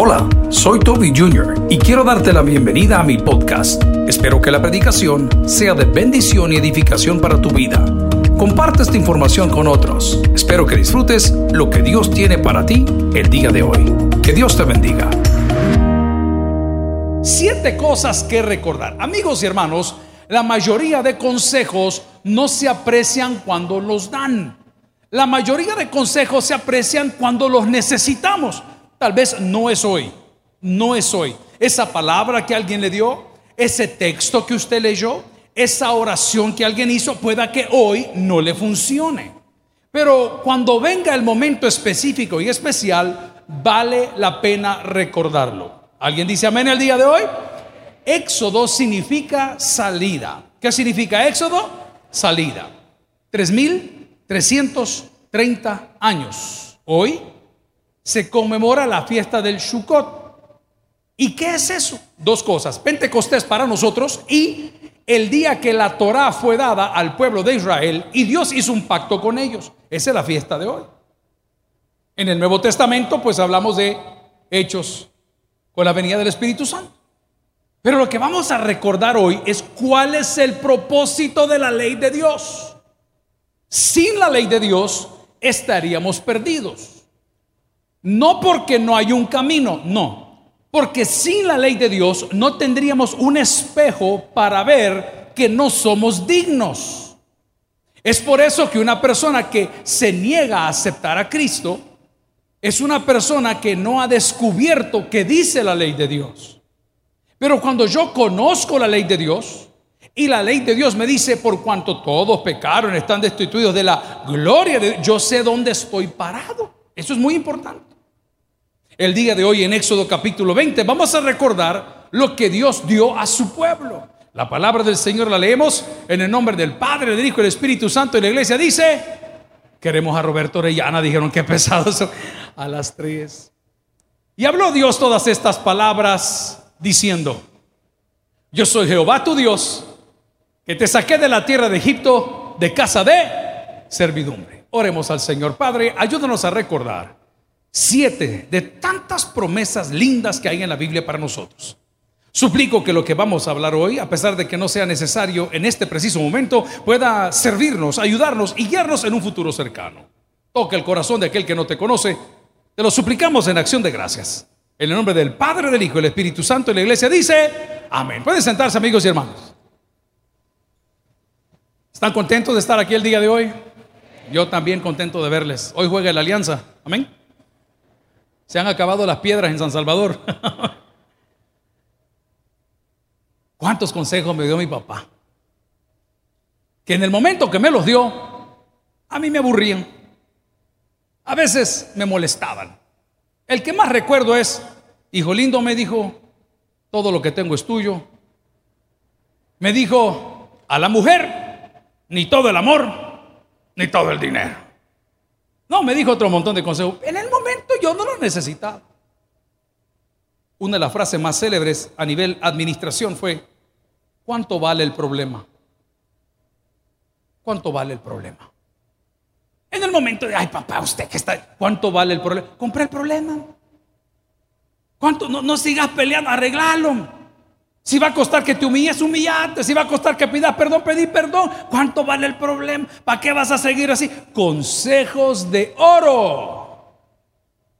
Hola, soy Toby Jr. y quiero darte la bienvenida a mi podcast. Espero que la predicación sea de bendición y edificación para tu vida. Comparte esta información con otros. Espero que disfrutes lo que Dios tiene para ti el día de hoy. Que Dios te bendiga. Siete cosas que recordar. Amigos y hermanos, la mayoría de consejos no se aprecian cuando los dan. La mayoría de consejos se aprecian cuando los necesitamos. Tal vez no es hoy, no es hoy. Esa palabra que alguien le dio, ese texto que usted leyó, esa oración que alguien hizo, pueda que hoy no le funcione. Pero cuando venga el momento específico y especial, vale la pena recordarlo. ¿Alguien dice amén el día de hoy? Éxodo significa salida. ¿Qué significa éxodo? Salida. 3.330 años. Hoy se conmemora la fiesta del Shukot. ¿Y qué es eso? Dos cosas. Pentecostés para nosotros y el día que la Torá fue dada al pueblo de Israel y Dios hizo un pacto con ellos. Esa es la fiesta de hoy. En el Nuevo Testamento pues hablamos de hechos con la venida del Espíritu Santo. Pero lo que vamos a recordar hoy es cuál es el propósito de la ley de Dios. Sin la ley de Dios estaríamos perdidos. No porque no hay un camino, no. Porque sin la ley de Dios no tendríamos un espejo para ver que no somos dignos. Es por eso que una persona que se niega a aceptar a Cristo es una persona que no ha descubierto que dice la ley de Dios. Pero cuando yo conozco la ley de Dios y la ley de Dios me dice por cuanto todos pecaron, están destituidos de la gloria de Dios, yo sé dónde estoy parado. Eso es muy importante. El día de hoy en Éxodo capítulo 20 vamos a recordar lo que Dios dio a su pueblo. La palabra del Señor la leemos en el nombre del Padre, del Hijo y del Espíritu Santo y la iglesia dice, queremos a Roberto Orellana, dijeron que pesados a las tres. Y habló Dios todas estas palabras diciendo, yo soy Jehová tu Dios, que te saqué de la tierra de Egipto de casa de servidumbre. Oremos al Señor Padre, ayúdanos a recordar siete de tantas promesas lindas que hay en la Biblia para nosotros. Suplico que lo que vamos a hablar hoy, a pesar de que no sea necesario en este preciso momento, pueda servirnos, ayudarnos y guiarnos en un futuro cercano. Toca el corazón de aquel que no te conoce. Te lo suplicamos en acción de gracias. En el nombre del Padre, del Hijo y del Espíritu Santo, y la iglesia dice, amén. Pueden sentarse amigos y hermanos. ¿Están contentos de estar aquí el día de hoy? Yo también contento de verles. Hoy juega la alianza. Amén. Se han acabado las piedras en San Salvador. ¿Cuántos consejos me dio mi papá? Que en el momento que me los dio, a mí me aburrían. A veces me molestaban. El que más recuerdo es, hijo lindo me dijo, todo lo que tengo es tuyo. Me dijo, a la mujer, ni todo el amor, ni todo el dinero. No, me dijo otro montón de consejos. En el momento no lo necesitaba. Una de las frases más célebres a nivel administración fue, ¿cuánto vale el problema? ¿Cuánto vale el problema? En el momento de, ay papá, usted que está, ¿cuánto vale el problema? Compré el problema. ¿Cuánto? No, no sigas peleando, arreglalo. Si va a costar que te humilles, humillate. Si va a costar que pidas perdón, pedí perdón. ¿Cuánto vale el problema? ¿Para qué vas a seguir así? Consejos de oro.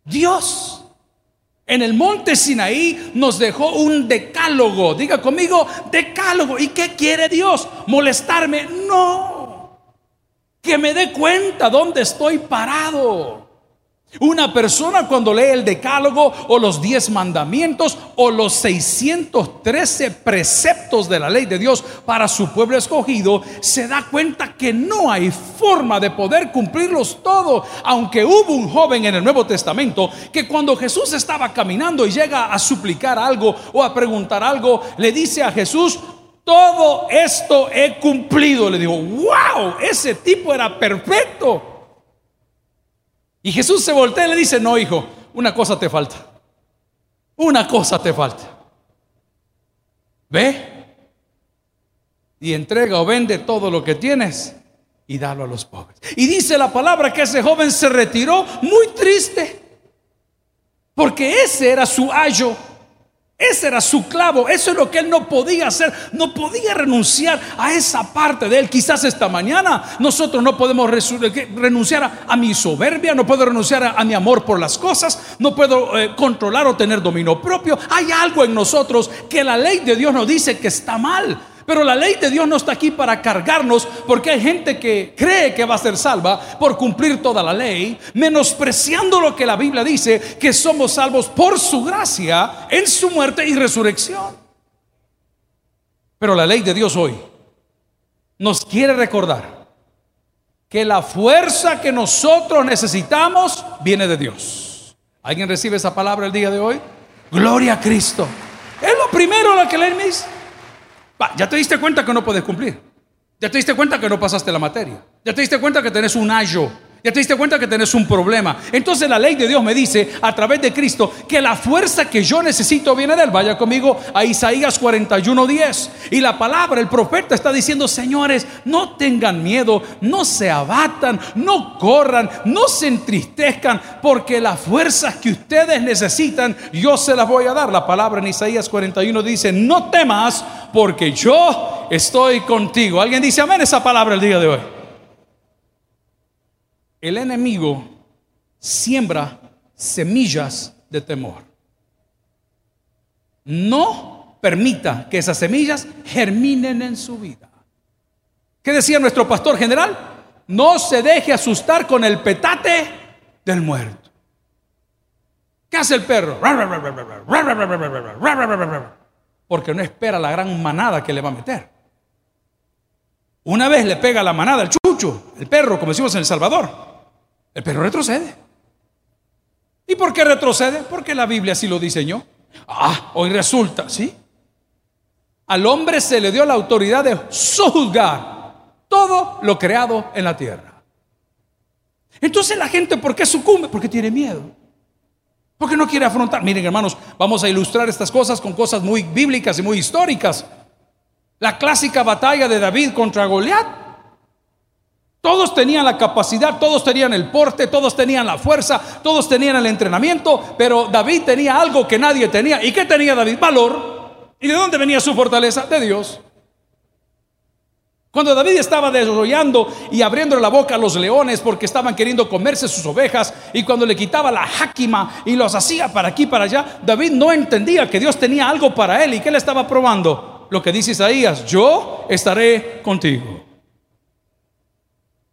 Dios en el monte Sinaí nos dejó un decálogo. Diga conmigo, decálogo. ¿Y qué quiere Dios? ¿Molestarme? No. Que me dé cuenta dónde estoy parado. Una persona cuando lee el decálogo o los diez mandamientos o los 613 preceptos de la ley de Dios para su pueblo escogido, se da cuenta que no hay forma de poder cumplirlos todos. Aunque hubo un joven en el Nuevo Testamento que cuando Jesús estaba caminando y llega a suplicar algo o a preguntar algo, le dice a Jesús, todo esto he cumplido. Le digo, wow, ese tipo era perfecto. Y Jesús se voltea y le dice, no, hijo, una cosa te falta. Una cosa te falta. Ve y entrega o vende todo lo que tienes y dalo a los pobres. Y dice la palabra que ese joven se retiró muy triste. Porque ese era su ayo. Ese era su clavo, eso es lo que él no podía hacer, no podía renunciar a esa parte de él. Quizás esta mañana nosotros no podemos renunciar a, mi soberbia, no puedo renunciar a, mi amor por las cosas, no puedo eh, controlar o tener dominio propio. Hay algo en nosotros que la ley de Dios nos dice que está mal. Pero la ley de Dios no está aquí para cargarnos porque hay gente que cree que va a ser salva por cumplir toda la ley, menospreciando lo que la Biblia dice, que somos salvos por su gracia en su muerte y resurrección. Pero la ley de Dios hoy nos quiere recordar que la fuerza que nosotros necesitamos viene de Dios. ¿Alguien recibe esa palabra el día de hoy? Gloria a Cristo. Es lo primero lo que le ya te diste cuenta que no puedes cumplir. Ya te diste cuenta que no pasaste la materia. Ya te diste cuenta que tenés un ayo. Ya te diste cuenta que tenés un problema. Entonces la ley de Dios me dice a través de Cristo que la fuerza que yo necesito viene de él. Vaya conmigo a Isaías 41:10. Y la palabra, el profeta está diciendo, señores, no tengan miedo, no se abatan, no corran, no se entristezcan, porque las fuerzas que ustedes necesitan, yo se las voy a dar. La palabra en Isaías 41 dice, no temas, porque yo estoy contigo. ¿Alguien dice amén esa palabra el día de hoy? El enemigo siembra semillas de temor. No permita que esas semillas germinen en su vida. ¿Qué decía nuestro pastor general? No se deje asustar con el petate del muerto. ¿Qué hace el perro? Porque no espera la gran manada que le va a meter. Una vez le pega la manada al chucho, el perro, como decimos en El Salvador. El perro retrocede. ¿Y por qué retrocede? Porque la Biblia así lo diseñó. Ah, hoy resulta, ¿sí? Al hombre se le dio la autoridad de sojuzgar todo lo creado en la tierra. Entonces la gente, ¿por qué sucumbe? Porque tiene miedo. Porque no quiere afrontar. Miren, hermanos, vamos a ilustrar estas cosas con cosas muy bíblicas y muy históricas. La clásica batalla de David contra Goliat. Todos tenían la capacidad, todos tenían el porte, todos tenían la fuerza, todos tenían el entrenamiento, pero David tenía algo que nadie tenía. ¿Y qué tenía David? Valor. ¿Y de dónde venía su fortaleza? De Dios. Cuando David estaba desarrollando y abriendo la boca a los leones porque estaban queriendo comerse sus ovejas y cuando le quitaba la jáquima y los hacía para aquí para allá, David no entendía que Dios tenía algo para él y que él estaba probando. Lo que dice Isaías, yo estaré contigo.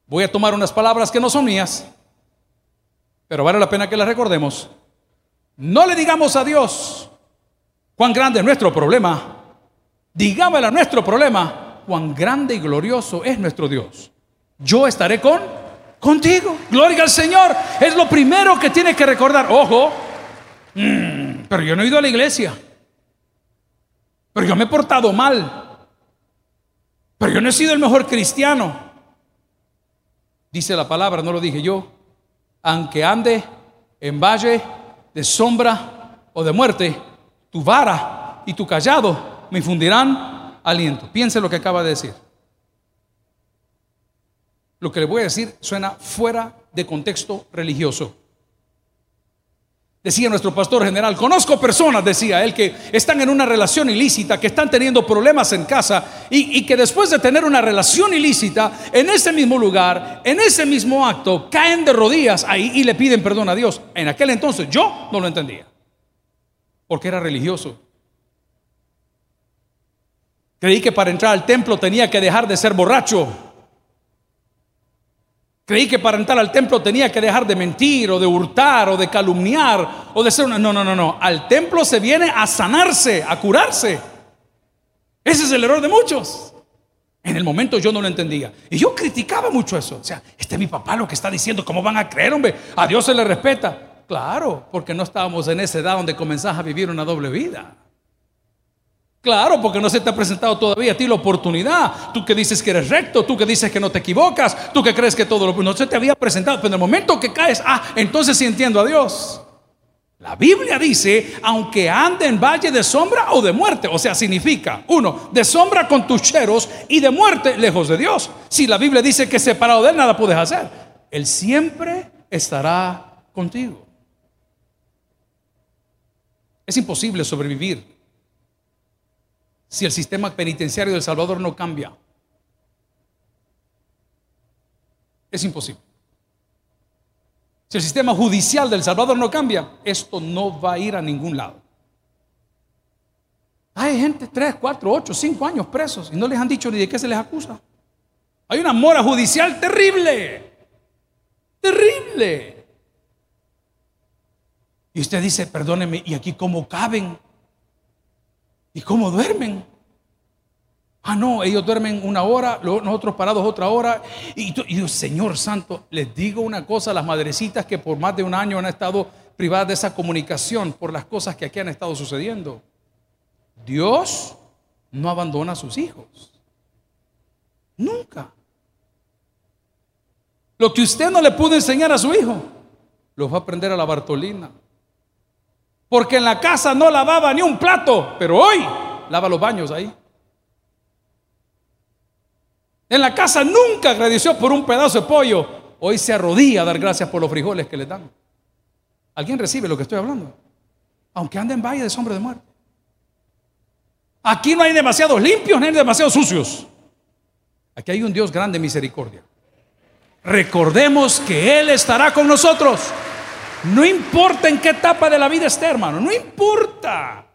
Voy a tomar unas palabras que no son mías, pero vale la pena que las recordemos. No le digamos a Dios cuán grande es nuestro problema. Digámosle a nuestro problema cuán grande y glorioso es nuestro Dios. Yo estaré con contigo. Gloria al Señor. Es lo primero que tiene que recordar. Ojo, mm, pero yo no he ido a la iglesia. Pero yo me he portado mal. Pero yo no he sido el mejor cristiano. Dice la palabra, no lo dije yo, aunque ande en valle de sombra o de muerte, tu vara y tu callado me infundirán aliento. Piense lo que acaba de decir. Lo que le voy a decir suena fuera de contexto religioso. Decía nuestro pastor general, conozco personas, decía él, que están en una relación ilícita, que están teniendo problemas en casa y, que después de tener una relación ilícita, en ese mismo lugar, en ese mismo acto, caen de rodillas ahí y le piden perdón a Dios. En aquel entonces yo no lo entendía, porque era religioso. Creí que para entrar al templo tenía que dejar de ser borracho. Creí que para entrar al templo tenía que dejar de mentir o de hurtar o de calumniar o de ser una... No, no, no, no. Al templo se viene a sanarse, a curarse. Ese es el error de muchos. En el momento yo no lo entendía. Y yo criticaba mucho eso. O sea, este es mi papá lo que está diciendo. ¿Cómo van a creer, hombre? A Dios se le respeta. Claro, porque no estábamos en esa edad donde comenzás a vivir una doble vida. Claro, porque no se te ha presentado todavía a ti la oportunidad. Tú que dices que eres recto, tú que dices que no te equivocas, tú que crees que todo lo no se te había presentado, pero en el momento que caes, ah, entonces sí entiendo a Dios. La Biblia dice, aunque ande en valle de sombra o de muerte, o sea, significa, uno, de sombra con tus cheros y de muerte lejos de Dios. Si la Biblia dice que separado de él nada puedes hacer, él siempre estará contigo. Es imposible sobrevivir si el sistema penitenciario del Salvador no cambia. Es imposible. Si el sistema judicial del Salvador no cambia, esto no va a ir a ningún lado. Hay gente, 3, 4, 8, 5 años presos y no les han dicho ni de qué se les acusa. Hay una mora judicial terrible. Terrible. Y usted dice, perdóneme, ¿y aquí cómo caben? ¿Y cómo duermen? Ah, no, ellos duermen una hora, nosotros parados otra hora. Y, Dios, Señor Santo, les digo una cosa a las madrecitas que por más de un año han estado privadas de esa comunicación por las cosas que aquí han estado sucediendo. Dios no abandona a sus hijos. Nunca. Lo que usted no le pudo enseñar a su hijo, lo va a aprender a la Bartolina. Porque en la casa no lavaba ni un plato, pero hoy lava los baños ahí. En la casa nunca agradeció por un pedazo de pollo. Hoy se arrodilla a dar gracias por los frijoles que le dan. ¿Alguien recibe lo que estoy hablando? Aunque ande en valle de sombra de muerte. Aquí no hay demasiados limpios ni hay demasiados sucios. Aquí hay un Dios grande de misericordia. Recordemos que Él estará con nosotros. No importa en qué etapa de la vida esté, hermano. No importa.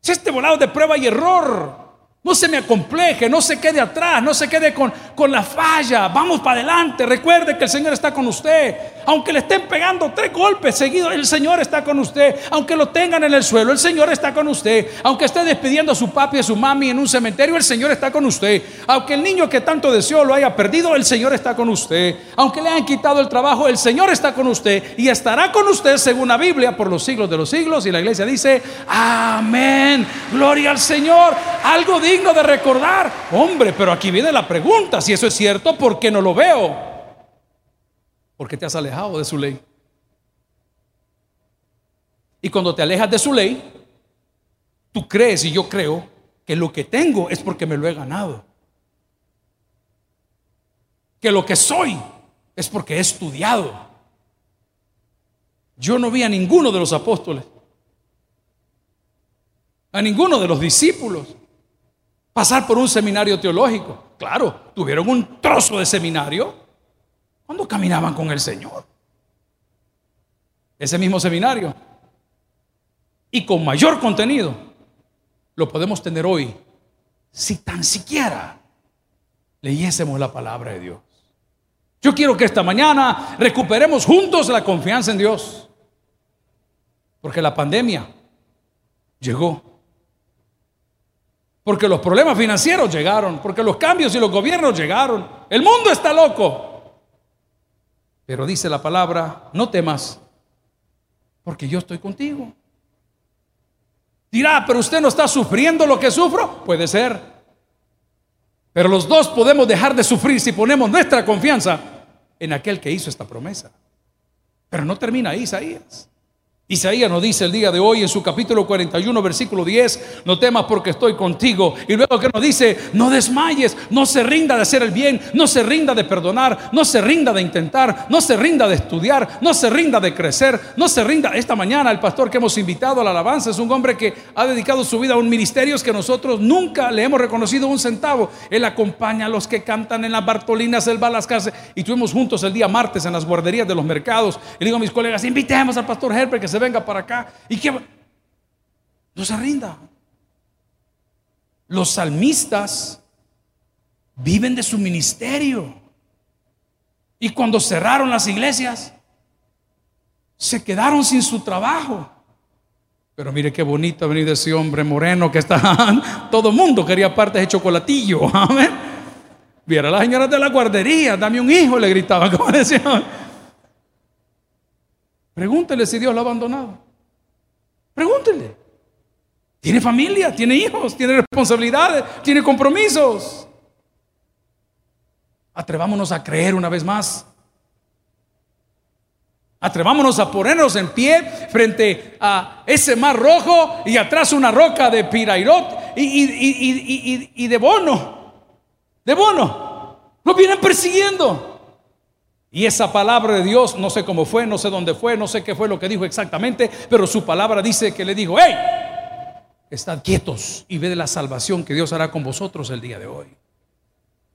Si este volado de prueba y error. No se me acompleje, no se quede atrás, no se quede con, con la falla. Vamos para adelante. Recuerde que el Señor está con usted. Aunque le estén pegando tres golpes seguidos, el Señor está con usted. Aunque lo tengan en el suelo, el Señor está con usted. Aunque esté despidiendo a su papi y a su mami en un cementerio, el Señor está con usted. Aunque el niño que tanto deseó lo haya perdido, el Señor está con usted. Aunque le hayan quitado el trabajo, el Señor está con usted. Y estará con usted según la Biblia por los siglos de los siglos. Y la iglesia dice, amén. Gloria al Señor. Algo de digno de recordar. Hombre, pero aquí viene la pregunta, si eso es cierto, ¿por qué no lo veo? Porque te has alejado de su ley. Y cuando te alejas de su ley, tú crees y yo creo que lo que tengo es porque me lo he ganado. Que lo que soy es porque he estudiado. Yo no vi a ninguno de los apóstoles, a ninguno de los discípulos pasar por un seminario teológico. Claro, tuvieron un trozo de seminario cuando caminaban con el Señor. Ese mismo seminario. Y con mayor contenido lo podemos tener hoy si tan siquiera leyésemos la palabra de Dios. Yo quiero que esta mañana recuperemos juntos la confianza en Dios. Porque la pandemia llegó porque los problemas financieros llegaron, porque los cambios y los gobiernos llegaron. El mundo está loco. Pero dice la palabra, no temas, porque yo estoy contigo. Dirá, pero usted no está sufriendo lo que sufro. Puede ser. Pero los dos podemos dejar de sufrir si ponemos nuestra confianza en aquel que hizo esta promesa. Pero no termina ahí, Isaías. Isaías nos dice el día de hoy en su capítulo 41, versículo 10, no temas porque estoy contigo. Y luego que nos dice, no desmayes, no se rinda de hacer el bien, no se rinda de perdonar, no se rinda de intentar, no se rinda de estudiar, no se rinda de crecer, no se rinda. Esta mañana el pastor que hemos invitado a la alabanza es un hombre que ha dedicado su vida a un ministerio que nosotros nunca le hemos reconocido un centavo. Él acompaña a los que cantan en las Bartolinas, él va a las y estuvimos juntos el día martes en las guarderías de los mercados. Y digo a mis colegas, invitemos al pastor Herbert que se venga para acá y que no se rinda. Los salmistas viven de su ministerio. Y cuando cerraron las iglesias, se quedaron sin su trabajo. Pero mire qué bonito venir de ese hombre moreno que está. Todo mundo quería partes de chocolatillo. Amén. Viera las señoras de la guardería, dame un hijo, le gritaban, como decían. Pregúntele si Dios lo ha abandonado. Pregúntele. Tiene familia, tiene hijos, tiene responsabilidades, tiene compromisos. Atrevámonos a creer una vez más. Atrevámonos a ponernos en pie frente a ese mar rojo y atrás una roca de Pirairot y, y de Bono. De Bono. Lo vienen persiguiendo. Y esa palabra de Dios, no sé cómo fue, no sé dónde fue, no sé qué fue lo que dijo exactamente, pero su palabra dice que le dijo, hey, estad quietos y ve de la salvación que Dios hará con vosotros el día de hoy.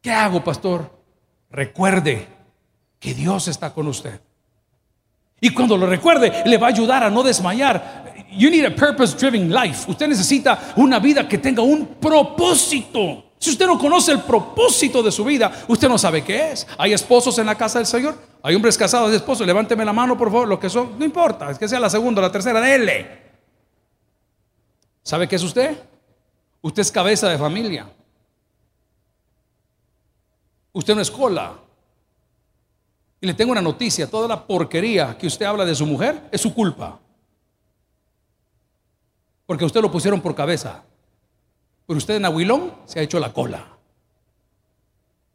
¿Qué hago, pastor? Recuerde que Dios está con usted. Y cuando lo recuerde, le va a ayudar a no desmayar. You need a purpose driven life. Usted necesita una vida que tenga un propósito. Si usted no conoce el propósito de su vida, usted no sabe qué es. Hay esposos en la casa del Señor, hay hombres casados de esposos. Levánteme la mano, por favor, lo que son, no importa, es que sea la segunda la tercera, dele. ¿Sabe qué es usted? Usted es cabeza de familia. Usted no es cola. Y le tengo una noticia, toda la porquería que usted habla de su mujer es su culpa. Porque usted lo pusieron por cabeza. Pero usted en Aguilón se ha hecho la cola.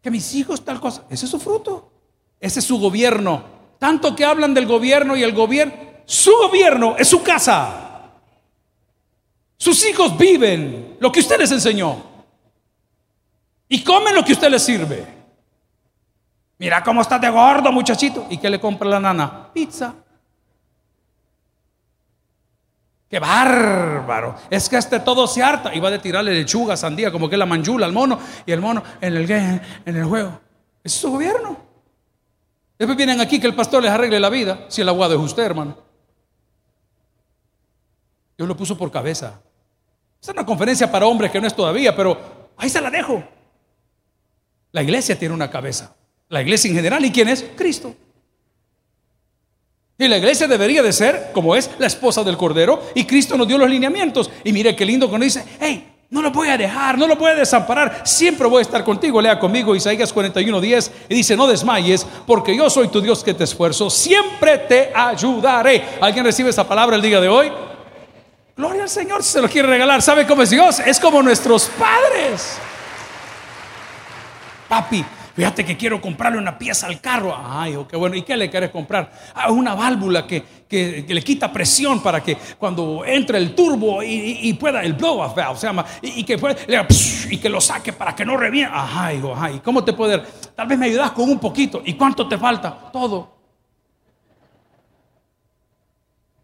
Que mis hijos tal cosa, ese es su fruto. Ese es su gobierno. Tanto que hablan del gobierno y el gobierno, su gobierno es su casa. Sus hijos viven lo que usted les enseñó. Y comen lo que usted les sirve. Mira cómo está de gordo, muchachito. ¿Y qué le compra la nana? Pizza. Qué bárbaro. Es que este todo se harta. Y va de tirarle lechuga, sandía, como que la manjula al mono. Y el mono en el, en el juego. Es su gobierno. Después vienen aquí que el pastor les arregle la vida. Si el aguado es usted, hermano. Dios lo puso por cabeza. Es una conferencia para hombres que no es todavía, pero ahí se la dejo. La iglesia tiene una cabeza. La iglesia en general. ¿Y quién es? Cristo. Y la iglesia debería de ser como es la esposa del Cordero. Y Cristo nos dio los lineamientos. Y mire qué lindo cuando dice, hey, no lo voy a dejar, no lo voy a desamparar. Siempre voy a estar contigo. Lea conmigo Isaías 41:10 y dice, no desmayes, porque yo soy tu Dios que te esfuerzo. Siempre te ayudaré. ¿Alguien recibe esa palabra el día de hoy? Gloria al Señor si se lo quiere regalar. ¿Sabe cómo es Dios? Es como nuestros padres. Papi, Fíjate que quiero comprarle una pieza al carro. Ay, qué bueno. ¿Y qué le quieres comprar? Ah, una válvula que, le quita presión para que cuando entre el turbo y, pueda, el blow off se llama, y, que y que lo saque para que no reviente. Ajá, hijo, ajá. ¿Y cómo te puede? Tal vez me ayudas con un poquito. ¿Y cuánto te falta? Todo.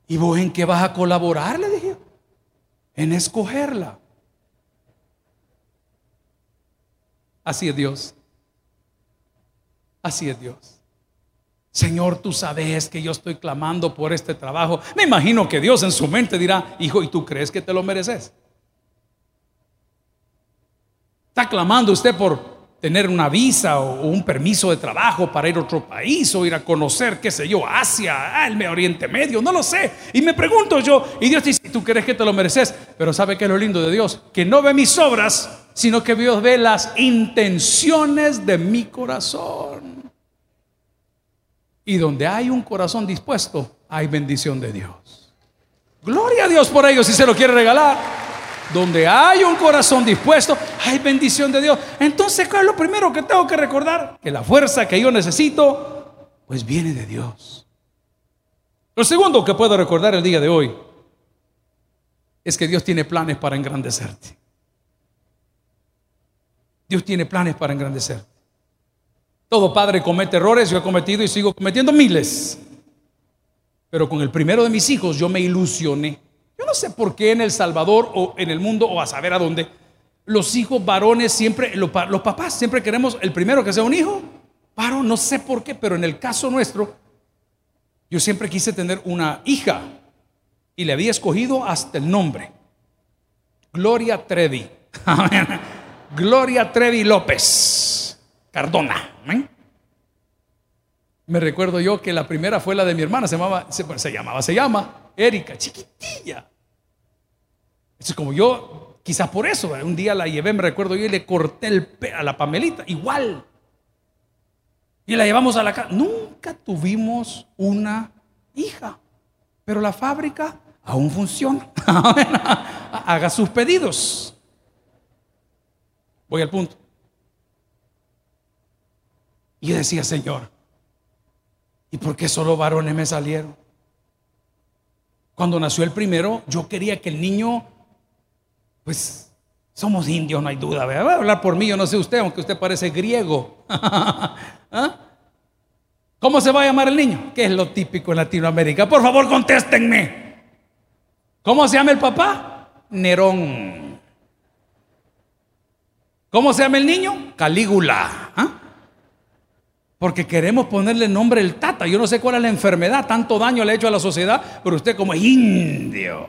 ¿Y vos en qué vas a colaborar? Le dije. En escogerla. Así es Dios. Así es Dios. Señor, tú sabes que yo estoy clamando por este trabajo. Me imagino que Dios en su mente dirá, hijo, ¿y tú crees que te lo mereces? Está clamando usted por tener una visa o un permiso de trabajo para ir a otro país o ir a conocer, qué sé yo, Asia, el Oriente Medio, no lo sé. Y me pregunto yo, y Dios dice, ¿tú crees que te lo mereces? Pero ¿sabe qué es lo lindo de Dios? Que no ve mis obras, sino que Dios ve las intenciones de mi corazón. Y donde hay un corazón dispuesto, hay bendición de Dios. Gloria a Dios por ello si se lo quiere regalar. Donde hay un corazón dispuesto, hay bendición de Dios. Entonces, ¿cuál es lo primero que tengo que recordar? Que la fuerza que yo necesito, pues viene de Dios. Lo segundo que puedo recordar el día de hoy es que Dios tiene planes para engrandecerte. Dios tiene planes para engrandecerte. Todo padre comete errores, yo he cometido y sigo cometiendo miles. Pero con el primero de mis hijos yo me ilusioné. Yo no sé por qué en El Salvador o en el mundo o a saber a dónde, los hijos varones siempre, los, papás siempre queremos el primero que sea un hijo. Paro, no sé por qué, pero en el caso nuestro, yo siempre quise tener una hija y le había escogido hasta el nombre. Gloria Trevi. Gloria Trevi López. Cardona. ¿eh? Me recuerdo yo que la primera fue la de mi hermana, se llamaba, se, llamaba, se llama Erika, chiquitilla. Es como yo, quizás por eso, un día la llevé, me recuerdo yo, y le corté el a la Pamelita, igual. Y la llevamos a la casa. Nunca tuvimos una hija, pero la fábrica aún funciona. Haga sus pedidos. Voy al punto. Y decía, Señor, ¿y por qué solo varones me salieron? Cuando nació el primero, yo quería que el niño, pues somos indios, no hay duda. Voy a hablar por mí, yo no sé usted, aunque usted parece griego. ¿Ah? ¿Cómo se va a llamar el niño? ¿Qué es lo típico en Latinoamérica? Por favor, contéstenme. ¿Cómo se llama el papá? Nerón. ¿Cómo se llama el niño? Calígula. Porque queremos ponerle nombre el tata. Yo no sé cuál es la enfermedad, tanto daño le ha hecho a la sociedad, pero usted como indio.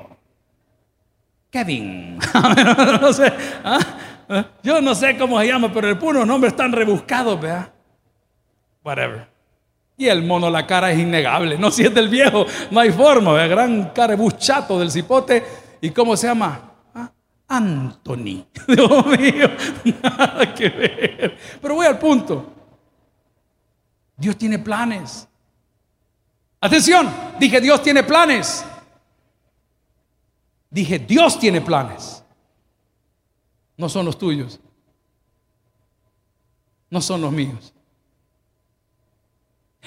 Kevin. ¿ah? Yo no sé cómo se llama, pero el puro nombre están rebuscados, vea. Whatever. Y el mono, la cara es innegable. No si es del viejo, no hay forma. Vea, gran carebuchato del cipote. ¿Y cómo se llama? ¿Ah? Anthony. Dios mío, nada que ver. Pero voy al punto. Dios tiene planes. Atención, dije Dios tiene planes. Dije Dios tiene planes. No son los tuyos. No son los míos.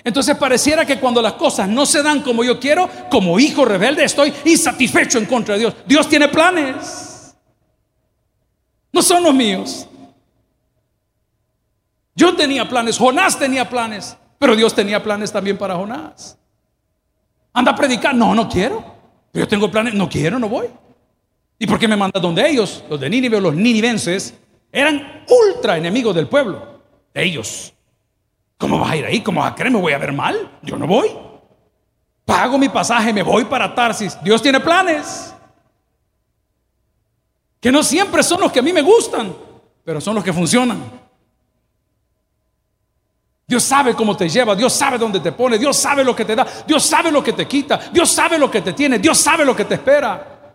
Entonces pareciera que cuando las cosas no se dan como yo quiero, como hijo rebelde, estoy insatisfecho en contra de Dios. Dios tiene planes. No son los míos. Yo tenía planes, Jonás tenía planes, pero Dios tenía planes también para Jonás. Anda a predicar, no, no quiero. Yo tengo planes, no quiero, no voy. ¿Y por qué me mandas donde ellos? Los de Nínive, los ninivenses, eran ultra enemigos del pueblo, de ellos. ¿Cómo vas a ir ahí? ¿Cómo vas a creer? ¿Me voy a ver mal? Yo no voy. Pago mi pasaje, me voy para Tarsis. Dios tiene planes. Que no siempre son los que a mí me gustan, pero son los que funcionan. Dios sabe cómo te lleva, Dios sabe dónde te pone, Dios sabe lo que te da, Dios sabe lo que te quita, Dios sabe lo que te tiene, Dios sabe lo que te espera.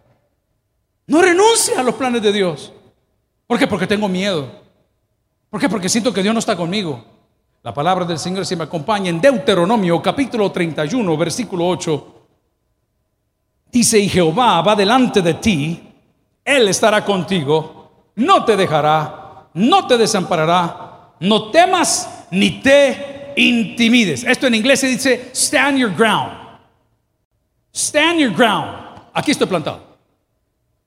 No renuncie a los planes de Dios. ¿Por qué? Porque tengo miedo. ¿Por qué? Porque siento que Dios no está conmigo. La palabra del Señor se me acompaña en Deuteronomio capítulo 31, versículo 8. Dice, y Jehová va delante de ti, Él estará contigo, no te dejará, no te desamparará, no temas ni te intimides. Esto en inglés se dice stand your ground. Stand your ground. Aquí estoy plantado.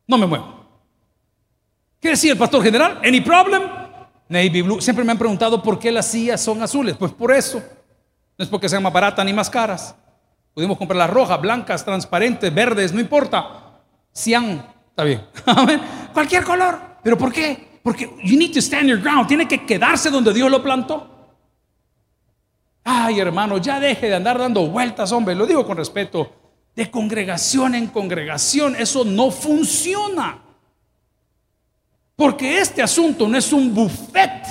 No me muevo. ¿Qué decía el pastor general? Any problem? Navy blue. Siempre me han preguntado por qué las sillas son azules. Pues por eso. No es porque sean más baratas ni más caras. Pudimos comprar las rojas, blancas, transparentes, verdes, no importa. Cian, está bien. Cualquier color. ¿Pero por qué? Porque you need to stand your ground. Tiene que quedarse donde Dios lo plantó. Ay, hermano, ya deje de andar dando vueltas, hombre. Lo digo con respeto. De congregación en congregación, eso no funciona. Porque este asunto no es un buffet.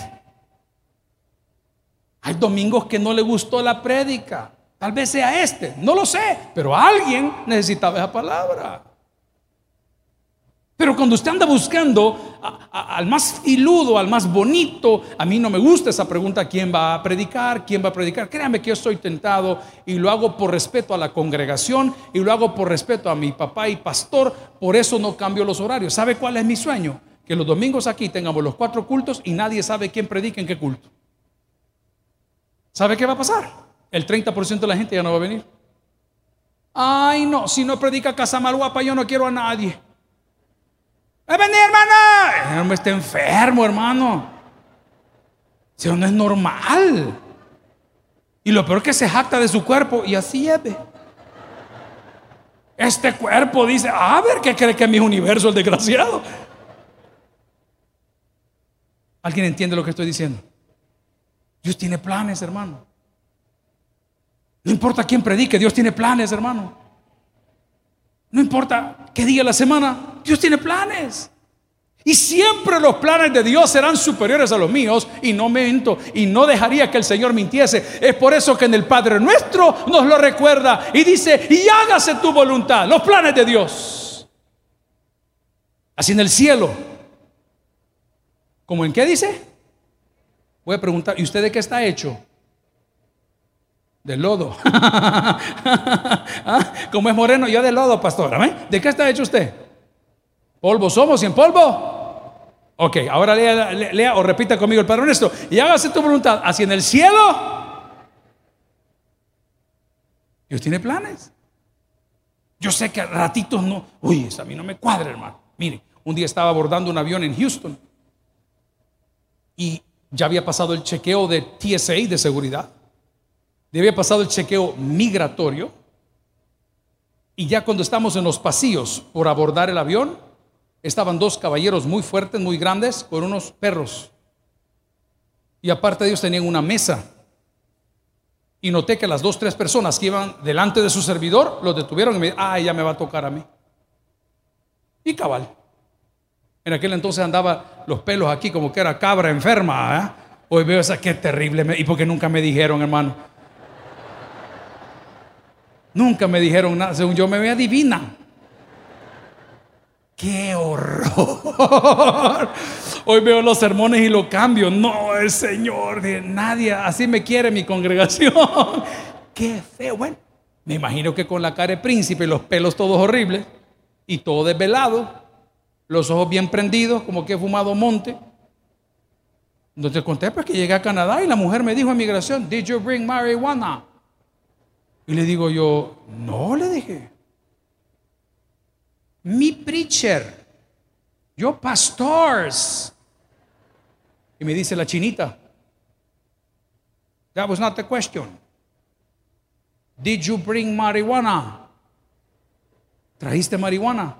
Hay domingos que no le gustó la prédica. Tal vez sea este, no lo sé, pero alguien necesitaba esa palabra. Pero cuando usted anda buscando al más filudo, al más bonito, a mí no me gusta esa pregunta, ¿quién va a predicar? ¿Quién va a predicar? Créame que yo estoy tentado y lo hago por respeto a la congregación y lo hago por respeto a mi papá y pastor, por eso no cambio los horarios. ¿Sabe cuál es mi sueño? Que los domingos aquí tengamos los cuatro cultos y nadie sabe quién predica en qué culto. ¿Sabe qué va a pasar? El 30% de la gente ya no va a venir. Ay, no, si no predica Casa Malguapa, yo no quiero a nadie. ¡A venir, hermana! El hombre está enfermo, hermano. Si no es normal. Y lo peor que se jacta de su cuerpo y así es. Este cuerpo dice, a ver, ¿qué cree que es mi universo el desgraciado? ¿Alguien entiende lo que estoy diciendo? Dios tiene planes, hermano. No importa quién predique, Dios tiene planes, hermano. No importa qué día de la semana, Dios tiene planes. Y siempre los planes de Dios serán superiores a los míos y no miento y no dejaría que el Señor mintiese. Es por eso que en el Padre nuestro nos lo recuerda y dice, y hágase tu voluntad, los planes de Dios. Así en el cielo. ¿Cómo en qué dice? Voy a preguntar, ¿y usted de qué está hecho? De lodo. ¿Ah? Como es moreno, yo de lodo, pastor. ¿De qué está hecho usted? ¿Polvo somos y en polvo? Ok, ahora lea, o repita conmigo el Padre Honesto. Y hágase tu voluntad, así en el cielo. Dios tiene planes. Yo sé que a ratitos no. Uy, a mí no me cuadra, hermano. Mire, un día estaba abordando un avión en Houston y ya había pasado el chequeo de TSA de seguridad. Había pasado el chequeo migratorio. Y ya cuando estamos en los pasillos por abordar el avión, estaban dos caballeros muy fuertes, muy grandes, con unos perros. Y aparte de ellos tenían una mesa. Y noté que las dos, tres personas que iban delante de su servidor los detuvieron y me dijeron, ah, ya me va a tocar a mí. Y cabal. En aquel entonces andaba los pelos aquí como que era cabra enferma. ¿eh? Hoy veo esa que terrible. ¿Y porque nunca me dijeron, hermano? Nunca me dijeron nada. Según yo me veía divina. ¡Qué horror! Hoy veo los sermones y lo cambio. No, el Señor, nadie, así me quiere mi congregación. ¡Qué feo! Bueno, me imagino que con la cara de príncipe y los pelos todos horribles y todo desvelado, los ojos bien prendidos, como que he fumado monte. Entonces conté pues que llegué a Canadá y la mujer me dijo en migración, ¿Did you bring marijuana? Y le digo yo, no, le dije. Mi preacher, yo pastors. Y me dice la chinita, That was not the question. Did you bring marijuana? ¿Trajiste marihuana?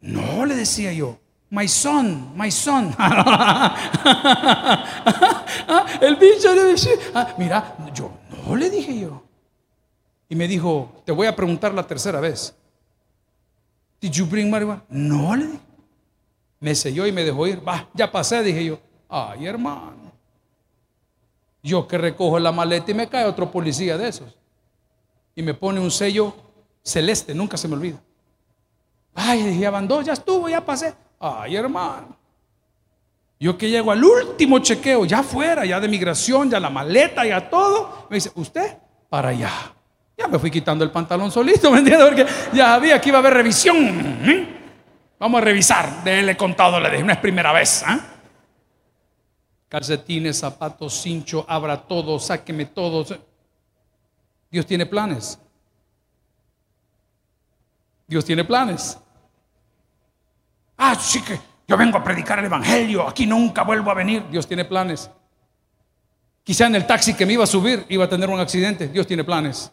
No, le decía yo. My son, my son. El bicho le decía, ah, mira, yo no le dije yo. Y me dijo, te voy a preguntar la tercera vez. Did you bring marijuana? No le dije. Me selló y me dejó ir. Va, ya pasé, dije yo. Ay, hermano. Yo que recojo la maleta y me cae otro policía de esos. Y me pone un sello celeste, nunca se me olvida. Ay, dije, abandonó, ya estuvo, ya pasé. Ay, hermano. Yo que llego al último chequeo, ya fuera, ya de migración, ya la maleta, ya todo. Me dice, ¿usted? Para allá. Ya me fui quitando el pantalón solito, ¿me entiendes? Porque ya había que iba a haber revisión. ¿eh? Vamos a revisar. De él he contado, le dije, no es primera vez. ¿eh? Calcetines, zapatos, cincho, abra todo, sáqueme todo. Dios tiene planes. Dios tiene planes. Ah, sí que yo vengo a predicar el Evangelio, aquí nunca vuelvo a venir. Dios tiene planes. Quizá en el taxi que me iba a subir iba a tener un accidente. Dios tiene planes.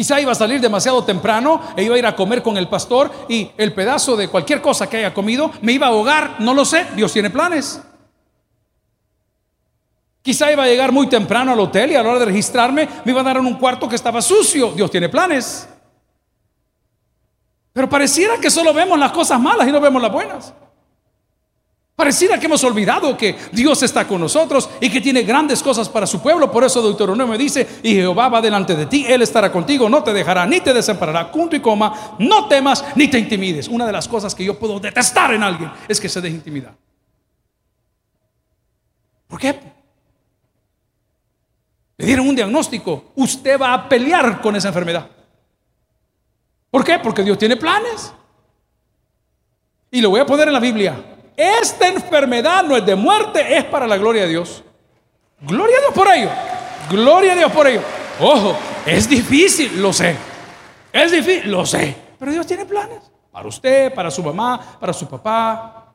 Quizá iba a salir demasiado temprano e iba a ir a comer con el pastor y el pedazo de cualquier cosa que haya comido me iba a ahogar. No lo sé. Dios tiene planes. Quizá iba a llegar muy temprano al hotel y a la hora de registrarme me iba a dar en un cuarto que estaba sucio. Dios tiene planes. Pero pareciera que solo vemos las cosas malas y no vemos las buenas. Pareciera que hemos olvidado que Dios está con nosotros y que tiene grandes cosas para su pueblo. Por eso Deuteronomio dice, y Jehová va delante de ti, Él estará contigo, no te dejará ni te desamparará, punto y coma, no temas ni te intimides. Una de las cosas que yo puedo detestar en alguien es que se deje intimidar. ¿Por qué? Le dieron un diagnóstico, usted va a pelear con esa enfermedad. ¿Por qué? Porque Dios tiene planes. Y lo voy a poner en la Biblia. Esta enfermedad no es de muerte, es para la gloria de Dios. Gloria a Dios por ello. Gloria a Dios por ello. Ojo, es difícil, lo sé. Es difícil, lo sé. Pero Dios tiene planes. Para usted, para su mamá, para su papá.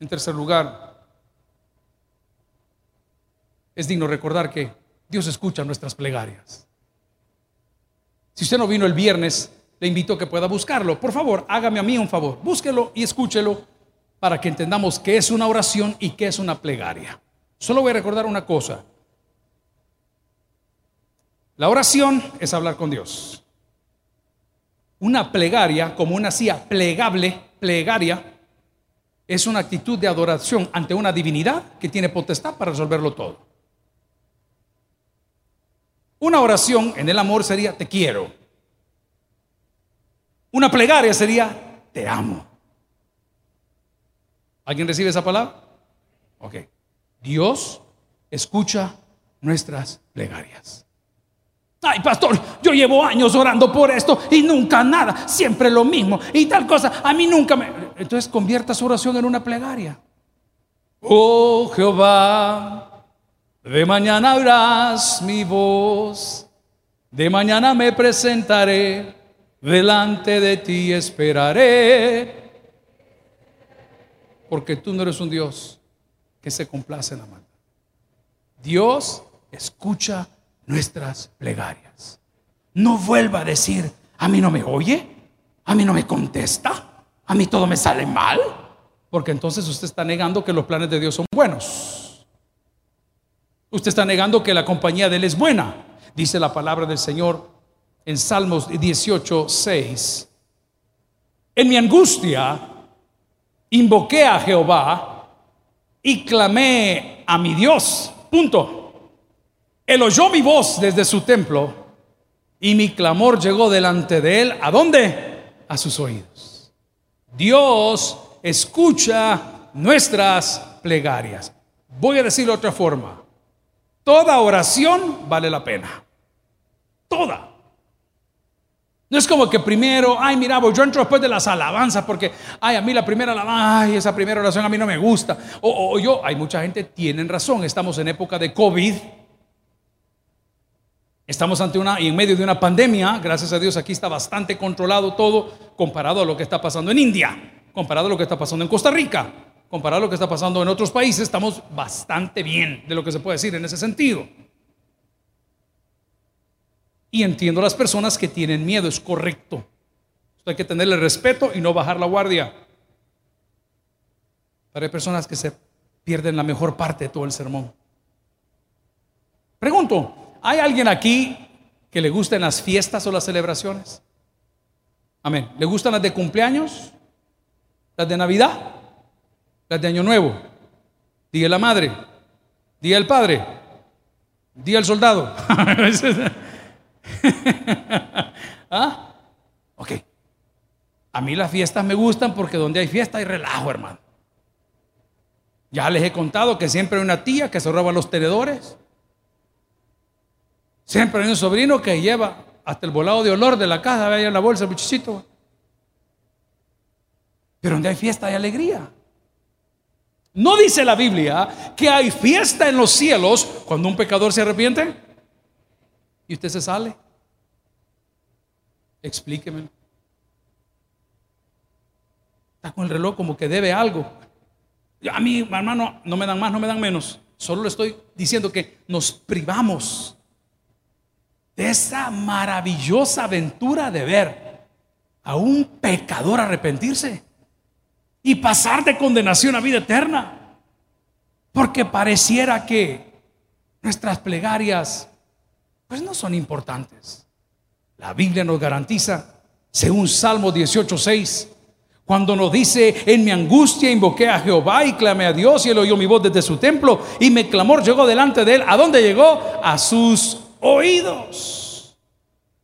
En tercer lugar, es digno recordar que Dios escucha nuestras plegarias. Si usted no vino el viernes, le invito a que pueda buscarlo. Por favor, hágame a mí un favor. Búsquelo y escúchelo para que entendamos qué es una oración y qué es una plegaria. Solo voy a recordar una cosa. La oración es hablar con Dios. Una plegaria, como una silla plegable, plegaria, es una actitud de adoración ante una divinidad que tiene potestad para resolverlo todo. Una oración en el amor sería te quiero. Una plegaria sería, te amo. ¿Alguien recibe esa palabra? Ok. Dios escucha nuestras plegarias. Ay, pastor, yo llevo años orando por esto y nunca nada, siempre lo mismo y tal cosa. A mí nunca me... Entonces convierta su oración en una plegaria. Oh Jehová, de mañana oirás mi voz, de mañana me presentaré delante de ti esperaré, porque tú no eres un Dios que se complace en la maldad. Dios escucha nuestras plegarias. No vuelva a decir, a mí no me oye, a mí no me contesta, a mí todo me sale mal, porque entonces usted está negando que los planes de Dios son buenos. Usted está negando que la compañía de Él es buena. Dice la palabra del Señor en Salmos 18, 6. En mi angustia invoqué a Jehová y clamé a mi Dios. Punto. Él oyó mi voz desde su templo y mi clamor llegó delante de él. ¿A dónde? A sus oídos. Dios escucha nuestras plegarias. Voy a decirlo de otra forma. Toda oración vale la pena. Toda. No es como que primero, ay, mira, yo entro después de las alabanzas porque, ay, a mí la primera alabanza, ay, esa primera oración a mí no me gusta. O, o yo, hay mucha gente, tienen razón, estamos en época de COVID. Estamos ante una, y en medio de una pandemia, gracias a Dios aquí está bastante controlado todo comparado a lo que está pasando en India, comparado a lo que está pasando en Costa Rica, comparado a lo que está pasando en otros países, estamos bastante bien de lo que se puede decir en ese sentido. Y entiendo a las personas que tienen miedo, es correcto. hay que tenerle respeto y no bajar la guardia. Pero hay personas que se pierden la mejor parte de todo el sermón. Pregunto, ¿hay alguien aquí que le gusten las fiestas o las celebraciones? Amén. ¿Le gustan las de cumpleaños? ¿Las de Navidad? ¿Las de Año Nuevo? Día la madre, día el padre, día el soldado. ¿Ah? A mí las fiestas me gustan porque donde hay fiesta hay relajo, hermano. Ya les he contado que siempre hay una tía que se roba los tenedores. Siempre hay un sobrino que lleva hasta el volado de olor de la casa, vaya en la bolsa, muchachito. Pero donde hay fiesta hay alegría. No dice la Biblia que hay fiesta en los cielos cuando un pecador se arrepiente y usted se sale. Explíqueme. Está con el reloj como que debe algo. A mí, hermano, no me dan más, no me dan menos. Solo le estoy diciendo que nos privamos de esa maravillosa aventura de ver a un pecador arrepentirse y pasar de condenación a vida eterna. Porque pareciera que nuestras plegarias pues no son importantes. La Biblia nos garantiza, según Salmo 18:6, cuando nos dice, en mi angustia invoqué a Jehová y clamé a Dios y él oyó mi voz desde su templo y mi clamor llegó delante de él. ¿A dónde llegó? A sus oídos.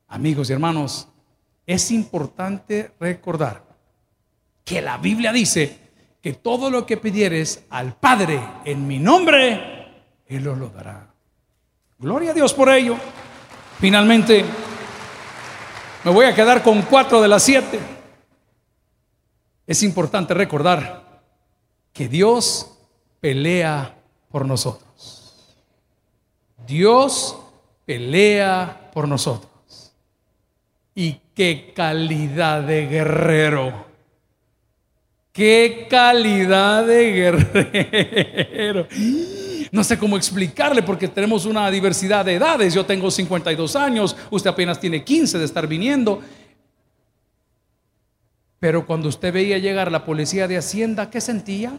Amigos y hermanos, es importante recordar que la Biblia dice que todo lo que pidieres al Padre en mi nombre, Él os lo dará. Gloria a Dios por ello. Finalmente, me voy a quedar con cuatro de las siete. Es importante recordar que Dios pelea por nosotros. Dios pelea por nosotros. Y qué calidad de guerrero. Qué calidad de guerrero. No sé cómo explicarle porque tenemos una diversidad de edades. Yo tengo 52 años, usted apenas tiene 15 de estar viniendo. Pero cuando usted veía llegar la policía de Hacienda, ¿qué sentía?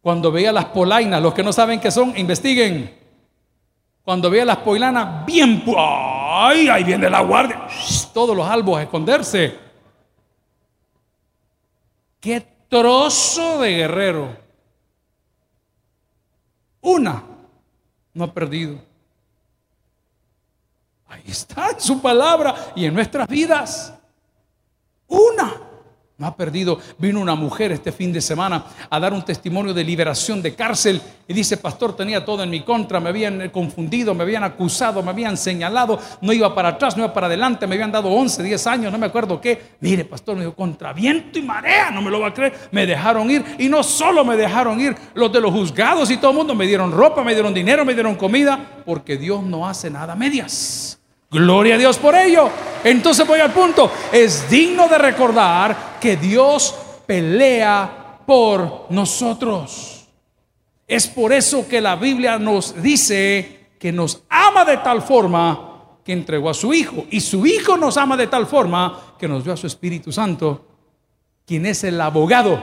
Cuando veía las polainas, los que no saben qué son, investiguen. Cuando veía las polainas, bien, ¡ay! Ahí viene la guardia. Todos los albos a esconderse. ¡Qué trozo de guerrero! Una no ha perdido. Ahí está en su palabra y en nuestras vidas. Una no ha perdido. Vino una mujer este fin de semana a dar un testimonio de liberación de cárcel y dice, pastor, tenía todo en mi contra, me habían confundido, me habían acusado, me habían señalado, no iba para atrás, no iba para adelante, me habían dado 11, 10 años, no me acuerdo qué. Mire, pastor, me dijo, contra viento y marea, no me lo va a creer, me dejaron ir y no solo me dejaron ir, los de los juzgados y todo el mundo me dieron ropa, me dieron dinero, me dieron comida, porque Dios no hace nada medias. Gloria a Dios por ello. Entonces voy al punto. Es digno de recordar que Dios pelea por nosotros. Es por eso que la Biblia nos dice que nos ama de tal forma que entregó a su Hijo. Y su Hijo nos ama de tal forma que nos dio a su Espíritu Santo, quien es el abogado,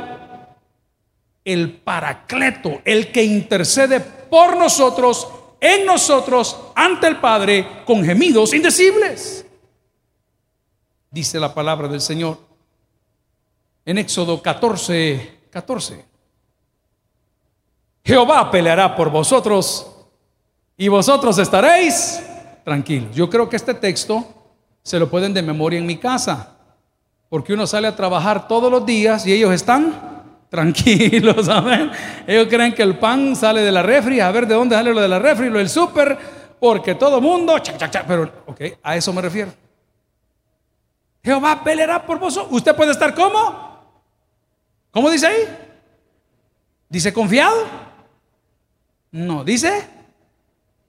el paracleto, el que intercede por nosotros, en nosotros, ante el Padre, con gemidos indecibles. Dice la palabra del Señor en Éxodo 14, 14. Jehová peleará por vosotros y vosotros estaréis tranquilos. Yo creo que este texto se lo pueden de memoria en mi casa, porque uno sale a trabajar todos los días y ellos están tranquilos, amén. Ellos creen que el pan sale de la refri, a ver de dónde sale lo de la refri, lo del súper, porque todo mundo, pero ok, a eso me refiero. Jehová peleará por vosotros. ¿Usted puede estar como? ¿Cómo dice ahí? ¿Dice confiado? No, dice,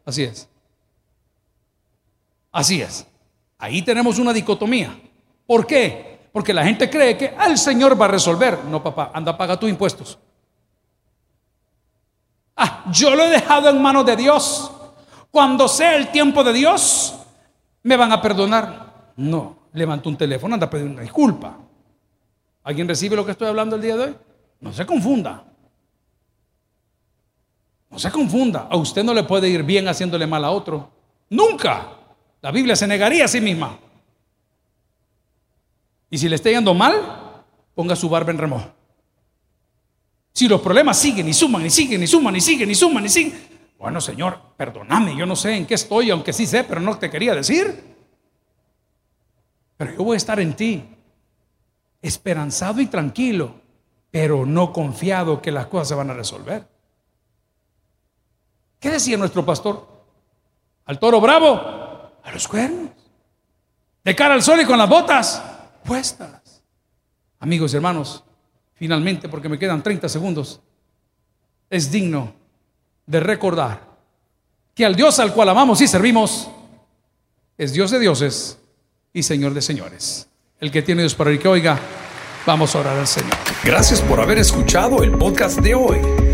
así es. Así es. Ahí tenemos una dicotomía. ¿Por qué? Porque la gente cree que el Señor va a resolver. No, papá, anda, paga tus impuestos. Ah, yo lo he dejado en manos de Dios. Cuando sea el tiempo de Dios, me van a perdonar. No, levanto un teléfono, anda a pedir una disculpa. ¿Alguien recibe lo que estoy hablando el día de hoy? No se confunda. No se confunda, a usted no le puede ir bien haciéndole mal a otro. Nunca. La Biblia se negaría a sí misma. Y si le está yendo mal, ponga su barba en remojo. Si los problemas siguen y suman y siguen y suman y siguen y suman y siguen. Bueno, Señor, perdóname, yo no sé en qué estoy, aunque sí sé, pero no te quería decir. Pero yo voy a estar en ti, esperanzado y tranquilo, pero no confiado que las cosas se van a resolver. ¿Qué decía nuestro pastor? Al toro bravo, a los cuernos. De cara al sol y con las botas puestas. Amigos y hermanos, finalmente, porque me quedan 30 segundos, es digno de recordar que al Dios al cual amamos y servimos es Dios de dioses y Señor de señores. El que tiene Dios para el que oiga, vamos a orar al Señor. Gracias por haber escuchado el podcast de hoy.